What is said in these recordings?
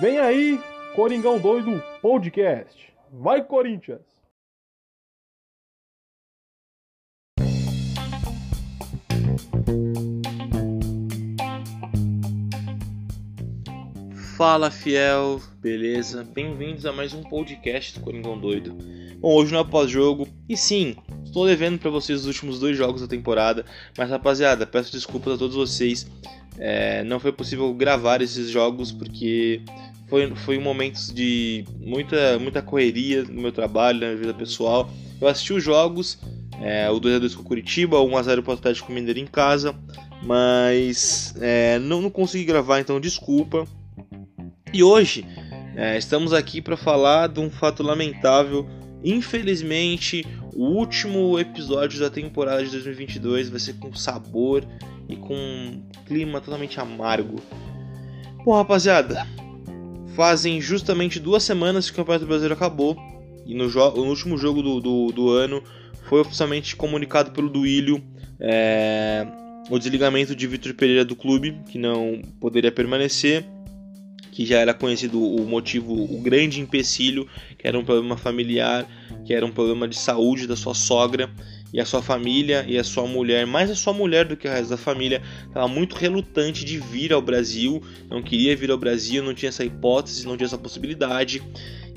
Vem aí, Coringão Doido Podcast. Vai, Corinthians! Fala fiel, beleza? Bem-vindos a mais um podcast do Coringão Doido. Bom, hoje não é pós-jogo, e sim, estou devendo para vocês os últimos dois jogos da temporada, mas rapaziada, peço desculpas a todos vocês, é, não foi possível gravar esses jogos porque foi, foi um momento de muita, muita correria no meu trabalho, na minha vida pessoal. Eu assisti os jogos, é, o 2x2 com o Curitiba, 1x0 para o Atlético Mineiro em casa, mas é, não, não consegui gravar, então desculpa. E hoje é, estamos aqui para falar de um fato lamentável. Infelizmente, o último episódio da temporada de 2022 vai ser com sabor e com um clima totalmente amargo. Bom, rapaziada, fazem justamente duas semanas que o Campeonato Brasileiro acabou e no, no último jogo do, do, do, ano foi oficialmente comunicado pelo Duílio é, o desligamento de Vitor Pereira do clube, que não poderia permanecer que já era conhecido o motivo, o grande empecilho, que era um problema familiar, que era um problema de saúde da sua sogra e a sua família e a sua mulher, mais a sua mulher do que o resto da família, estava muito relutante de vir ao Brasil, não queria vir ao Brasil, não tinha essa hipótese, não tinha essa possibilidade.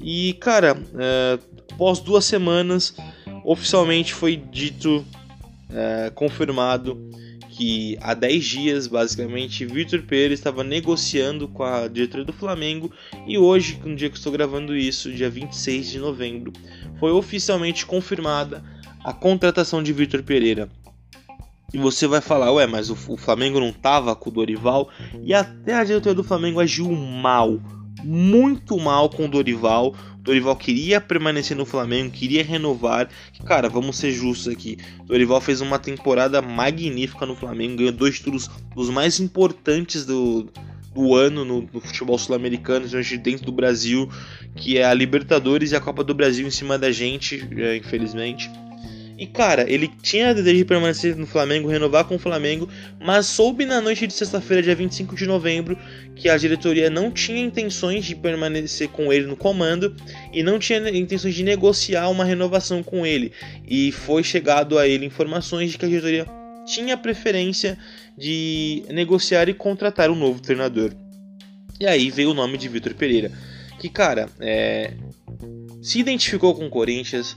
E cara, é, após duas semanas, oficialmente foi dito, é, confirmado que há 10 dias, basicamente, Vitor Pereira estava negociando com a diretoria do Flamengo e hoje, no dia que estou gravando isso, dia 26 de novembro, foi oficialmente confirmada a contratação de Vitor Pereira. E você vai falar, ué, mas o, Flamengo não estava com o Dorival e até a diretoria do Flamengo agiu mal, muito mal com o Dorival. Dorival queria permanecer no Flamengo, queria renovar. Cara, vamos ser justos aqui. Dorival fez uma temporada magnífica no Flamengo, ganhou dois títulos dos mais importantes do, do ano no, no futebol sul-americano, dentro do Brasil, que é a Libertadores e a Copa do Brasil em cima da gente, é, infelizmente. E cara, ele tinha desejo de permanecer no Flamengo, renovar com o Flamengo, mas soube na noite de sexta-feira, dia 25 de novembro, que a diretoria não tinha intenções de permanecer com ele no comando e não tinha intenções de negociar uma renovação com ele. E foi chegado a ele informações de que a diretoria tinha preferência de negociar e contratar um novo treinador. E aí veio o nome de Vitor Pereira, que cara, é, se identificou com o Corinthians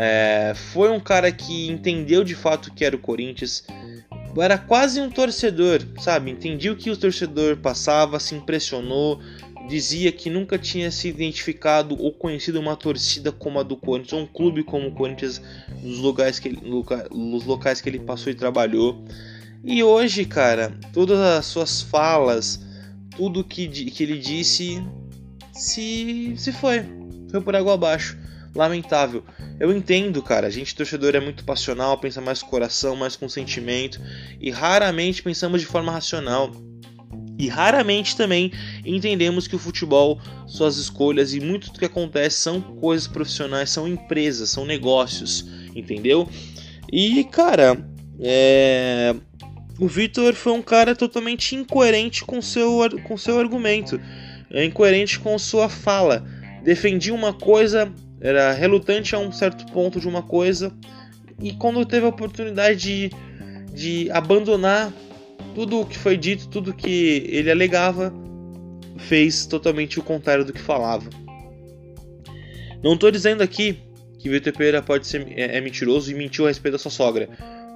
é, foi um cara que entendeu de fato que era o Corinthians. Era quase um torcedor, sabe? Entendia o que o torcedor passava, se impressionou, dizia que nunca tinha se identificado ou conhecido uma torcida como a do Corinthians, ou um clube como o Corinthians nos locais que ele, nos locais que ele passou e trabalhou. E hoje, cara, todas as suas falas, tudo que, que ele disse se, se foi. Foi por água abaixo lamentável. Eu entendo, cara, a gente torcedor é muito passional, pensa mais com coração, mais com sentimento e raramente pensamos de forma racional. E raramente também entendemos que o futebol, suas escolhas e muito do que acontece são coisas profissionais, são empresas, são negócios, entendeu? E cara, é... o Vitor foi um cara totalmente incoerente com seu, com seu argumento, é incoerente com sua fala. Defendia uma coisa, era relutante a um certo ponto de uma coisa e quando teve a oportunidade de, de abandonar tudo o que foi dito, tudo que ele alegava, fez totalmente o contrário do que falava. Não estou dizendo aqui que Vitor Pereira pode ser é, é mentiroso e mentiu a respeito da sua sogra,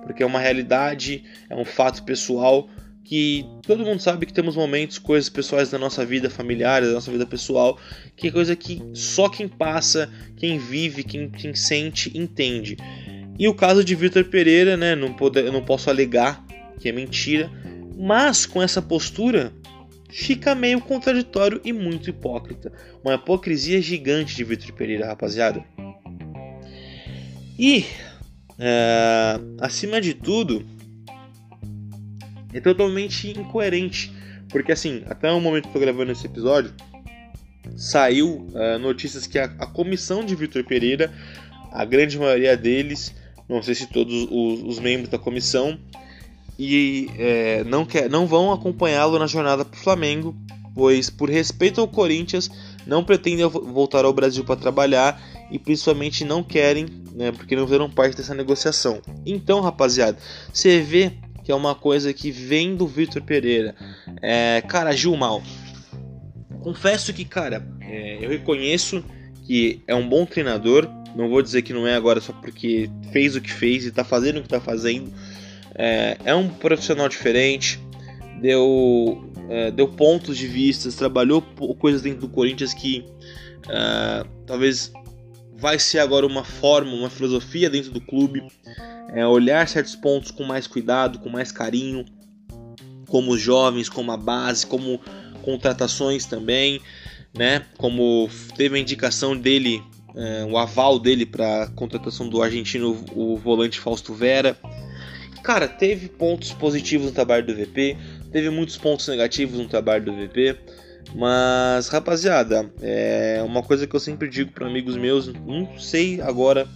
porque é uma realidade, é um fato pessoal que todo mundo sabe que temos momentos, coisas pessoais da nossa vida familiar, da nossa vida pessoal, que é coisa que só quem passa, quem vive, quem, quem sente, entende. E o caso de Vitor Pereira, né, não eu não posso alegar que é mentira, mas com essa postura fica meio contraditório e muito hipócrita. Uma hipocrisia gigante de Vitor Pereira, rapaziada. E, é, acima de tudo, é totalmente incoerente. Porque assim, até o momento que eu tô gravando esse episódio, saiu uh, notícias que a, a comissão de Vitor Pereira, a grande maioria deles, não sei se todos os, os membros da comissão, e é, não, quer, não vão acompanhá-lo na jornada para o Flamengo pois, por respeito ao Corinthians, não pretendem voltar ao Brasil para trabalhar e principalmente não querem, né, porque não fizeram parte dessa negociação. Então, rapaziada, você vê que é uma coisa que vem do Vitor Pereira. É, cara, agiu mal. Confesso que, cara, é, eu reconheço que é um bom treinador. Não vou dizer que não é agora só porque fez o que fez e está fazendo o que está fazendo. É, é, um profissional diferente, deu, é, deu pontos de vista, trabalhou coisas dentro do Corinthians que é, talvez vai ser agora uma forma, uma filosofia dentro do clube. É, olhar certos pontos com mais cuidado, com mais carinho, como os jovens, como a base, como contratações também, né? Como teve a indicação dele, é, o aval dele para a contratação do argentino, o volante Fausto Vera. Cara, teve pontos positivos no trabalho do VP, teve muitos pontos negativos no trabalho do VP. Mas, rapaziada, é uma coisa que eu sempre digo para amigos meus, não sei agora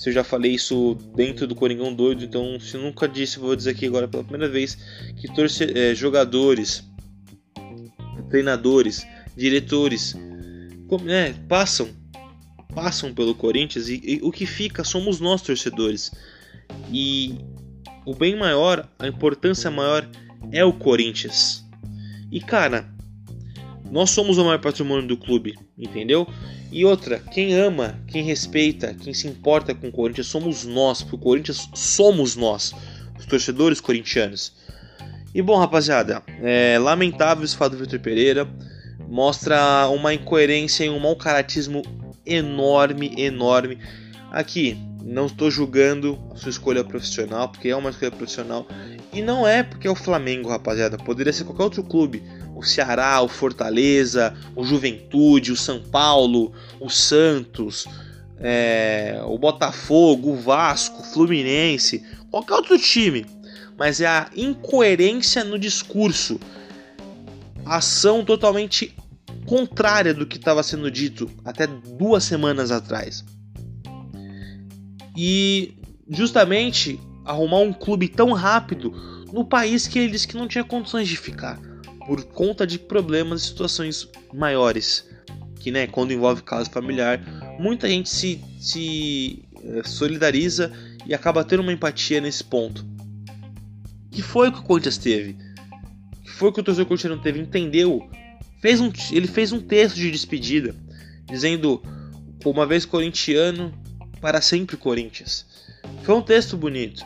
se eu já falei isso dentro do Coringão Doido, então se nunca disse, vou dizer aqui agora pela primeira vez, que torce, é, jogadores, treinadores, diretores, né, passam, passam pelo Corinthians e, e o que fica somos nós torcedores. E o bem maior, a importância maior é o Corinthians. E cara, nós somos o maior patrimônio do clube, entendeu? E outra, quem ama, quem respeita, quem se importa com o Corinthians somos nós, porque o Corinthians somos nós, os torcedores corintianos. E bom, rapaziada, é lamentável esse fato do Vitor Pereira, mostra uma incoerência e um mau caratismo enorme, enorme. Aqui, não estou julgando a sua escolha profissional, porque é uma escolha profissional. E não é porque é o Flamengo, rapaziada. Poderia ser qualquer outro clube. O Ceará, o Fortaleza, o Juventude, o São Paulo, o Santos, é, o Botafogo, o Vasco, o Fluminense, qualquer outro time. Mas é a incoerência no discurso. Ação totalmente contrária do que estava sendo dito até duas semanas atrás. E justamente arrumar um clube tão rápido no país que ele disse que não tinha condições de ficar por conta de problemas e situações maiores que né quando envolve caso familiar muita gente se, se eh, solidariza e acaba tendo uma empatia nesse ponto. Que foi o que o Corinthians teve? Que foi o que o torcedor corintiano teve? Entendeu? Fez um, ele fez um texto de despedida dizendo uma vez corintiano para sempre Corinthians. Foi um texto bonito,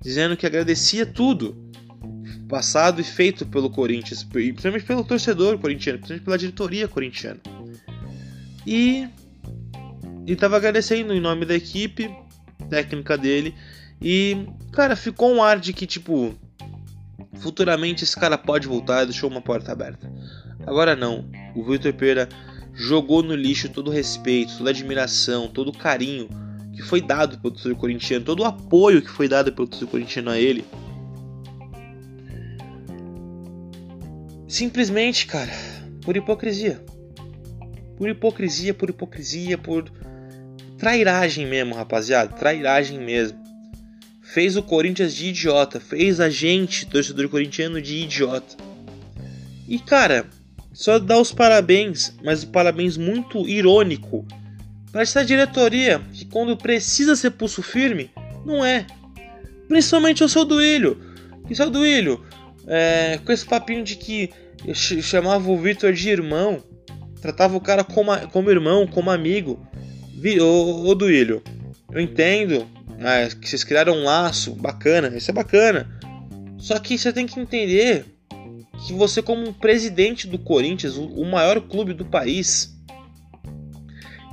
dizendo que agradecia tudo passado e feito pelo Corinthians, principalmente pelo torcedor corintiano, principalmente pela diretoria corintiana. E estava agradecendo em nome da equipe técnica dele e, cara, ficou um ar de que tipo futuramente esse cara pode voltar e deixou uma porta aberta. Agora não, o Vitor Pereira jogou no lixo todo o respeito, toda a admiração, todo o carinho que foi dado pelo torcedor corintiano, todo o apoio que foi dado pelo torcedor corintiano a ele. Simplesmente, cara, por hipocrisia. Por hipocrisia, por hipocrisia, por trairagem mesmo, rapaziada, trairagem mesmo. Fez o Corinthians de idiota, fez a gente, torcedor corintiano, de idiota. E cara, só dar os parabéns, mas o parabéns muito irônico para essa diretoria, quando precisa ser pulso firme, não é. Principalmente o seu Duílio. Que seu Duílio, é, com esse papinho de que chamava o Vitor de irmão, tratava o cara como, como irmão, como amigo. Ô, ô Duílio, eu entendo é, que vocês criaram um laço bacana, isso é bacana. Só que você tem que entender que você, como presidente do Corinthians, o maior clube do país,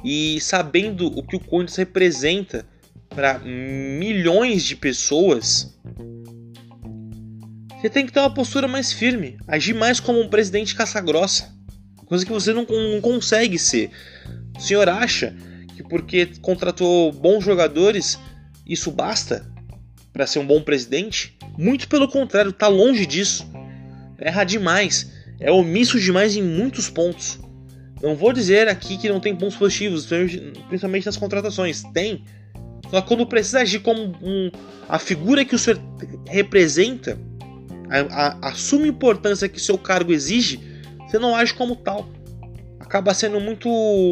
e sabendo o que o Corinthians representa para milhões de pessoas, você tem que ter uma postura mais firme, agir mais como um presidente caça-grossa, coisa que você não, não consegue ser. O senhor acha que porque contratou bons jogadores isso basta para ser um bom presidente? Muito pelo contrário, está longe disso. Erra demais, é omisso demais em muitos pontos. Não vou dizer aqui que não tem pontos positivos, principalmente nas contratações. Tem. Só quando precisa agir como um, a figura que o senhor representa, a, a, a suma importância que seu cargo exige, você não age como tal. Acaba sendo muito,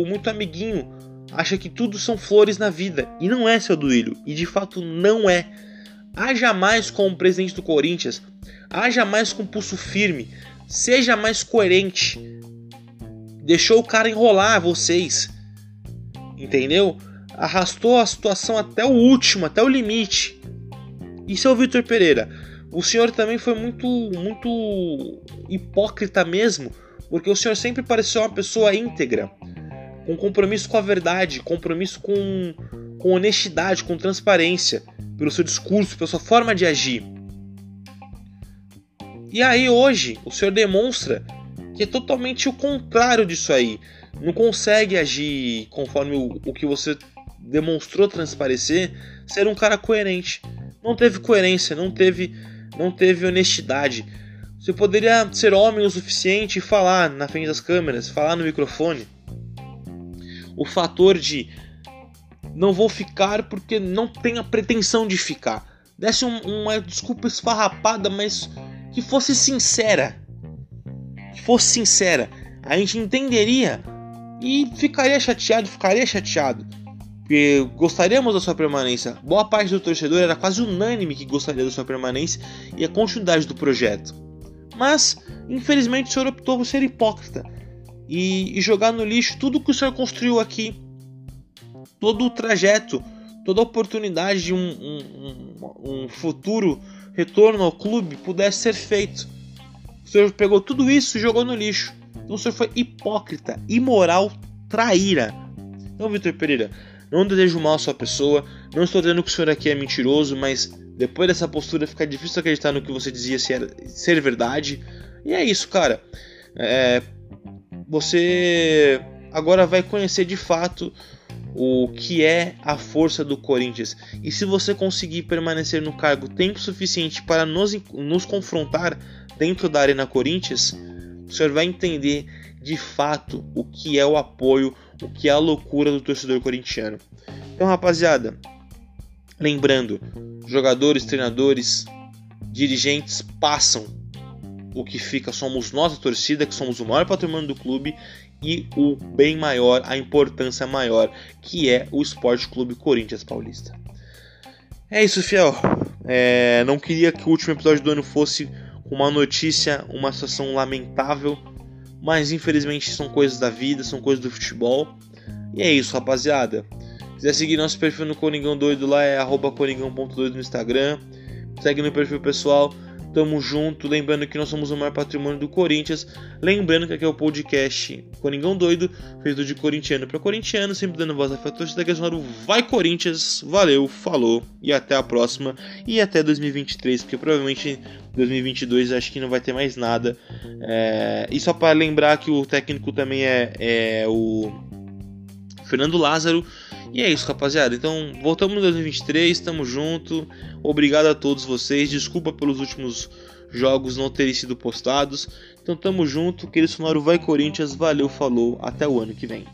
muito amiguinho. Acha que tudo são flores na vida. E não é, seu Duílio. E de fato não é. Haja mais como presidente do Corinthians. Haja mais com pulso firme. Seja mais coerente. Deixou o cara enrolar vocês. Entendeu? Arrastou a situação até o último, até o limite. E seu Vitor Pereira, o senhor também foi muito, muito hipócrita mesmo, porque o senhor sempre pareceu uma pessoa íntegra, com compromisso com a verdade, compromisso com, com honestidade, com transparência, pelo seu discurso, pela sua forma de agir. E aí hoje o senhor demonstra que é totalmente o contrário disso aí. Não consegue agir conforme o, o que você demonstrou transparecer, ser um cara coerente. Não teve coerência, não teve, não teve honestidade. Você poderia ser homem o suficiente e falar na frente das câmeras, falar no microfone. O fator de não vou ficar porque não tenho a pretensão de ficar. Desse um, uma desculpa esfarrapada, mas que fosse sincera. Fosse sincera. A gente entenderia e ficaria chateado, ficaria chateado. Porque gostaríamos da sua permanência. Boa parte do torcedor era quase unânime que gostaria da sua permanência e a continuidade do projeto. Mas, infelizmente, o senhor optou por ser hipócrita e, e jogar no lixo tudo que o senhor construiu aqui. Todo o trajeto, toda a oportunidade de um, um, um futuro retorno ao clube pudesse ser feito. O senhor pegou tudo isso e jogou no lixo. Então o senhor foi hipócrita, imoral, traíra. Então, Vitor Pereira, não desejo mal à sua pessoa, não estou dizendo que o senhor aqui é mentiroso, mas depois dessa postura fica difícil acreditar no que você dizia ser, ser verdade. E é isso, cara. É, você agora vai conhecer de fato o que é a força do Corinthians. E se você conseguir permanecer no cargo tempo suficiente para nos, nos confrontar dentro da Arena Corinthians, o senhor vai entender de fato o que é o apoio, o que é a loucura do torcedor corintiano. Então, rapaziada, lembrando, jogadores, treinadores, dirigentes passam. O que fica somos nós, a torcida, que somos o maior patrimônio do clube e o bem maior, a importância maior, que é o Esporte Clube Corinthians Paulista. É isso, fiel. É, não queria que o último episódio do ano fosse uma notícia, uma situação lamentável, mas infelizmente são coisas da vida, são coisas do futebol. E é isso, rapaziada. Se quiser seguir nosso perfil no Coringão Doido lá é coringão.doido no Instagram. Segue no perfil pessoal Tamo junto, lembrando que nós somos o maior patrimônio do Corinthians. Lembrando que aqui é o podcast Coringão Doido, feito de corintiano para corintiano, sempre dando voz à torcida que é Vai Corinthians, valeu, falou e até a próxima. E até 2023, porque provavelmente 2022 acho que não vai ter mais nada. É... E só para lembrar que o técnico também é, é o Fernando Lázaro. E é isso, rapaziada. Então, voltamos em 2023, tamo junto. Obrigado a todos vocês. Desculpa pelos últimos jogos não terem sido postados. Então, tamo junto. Aquele sonoro vai Corinthians. Valeu, falou. Até o ano que vem.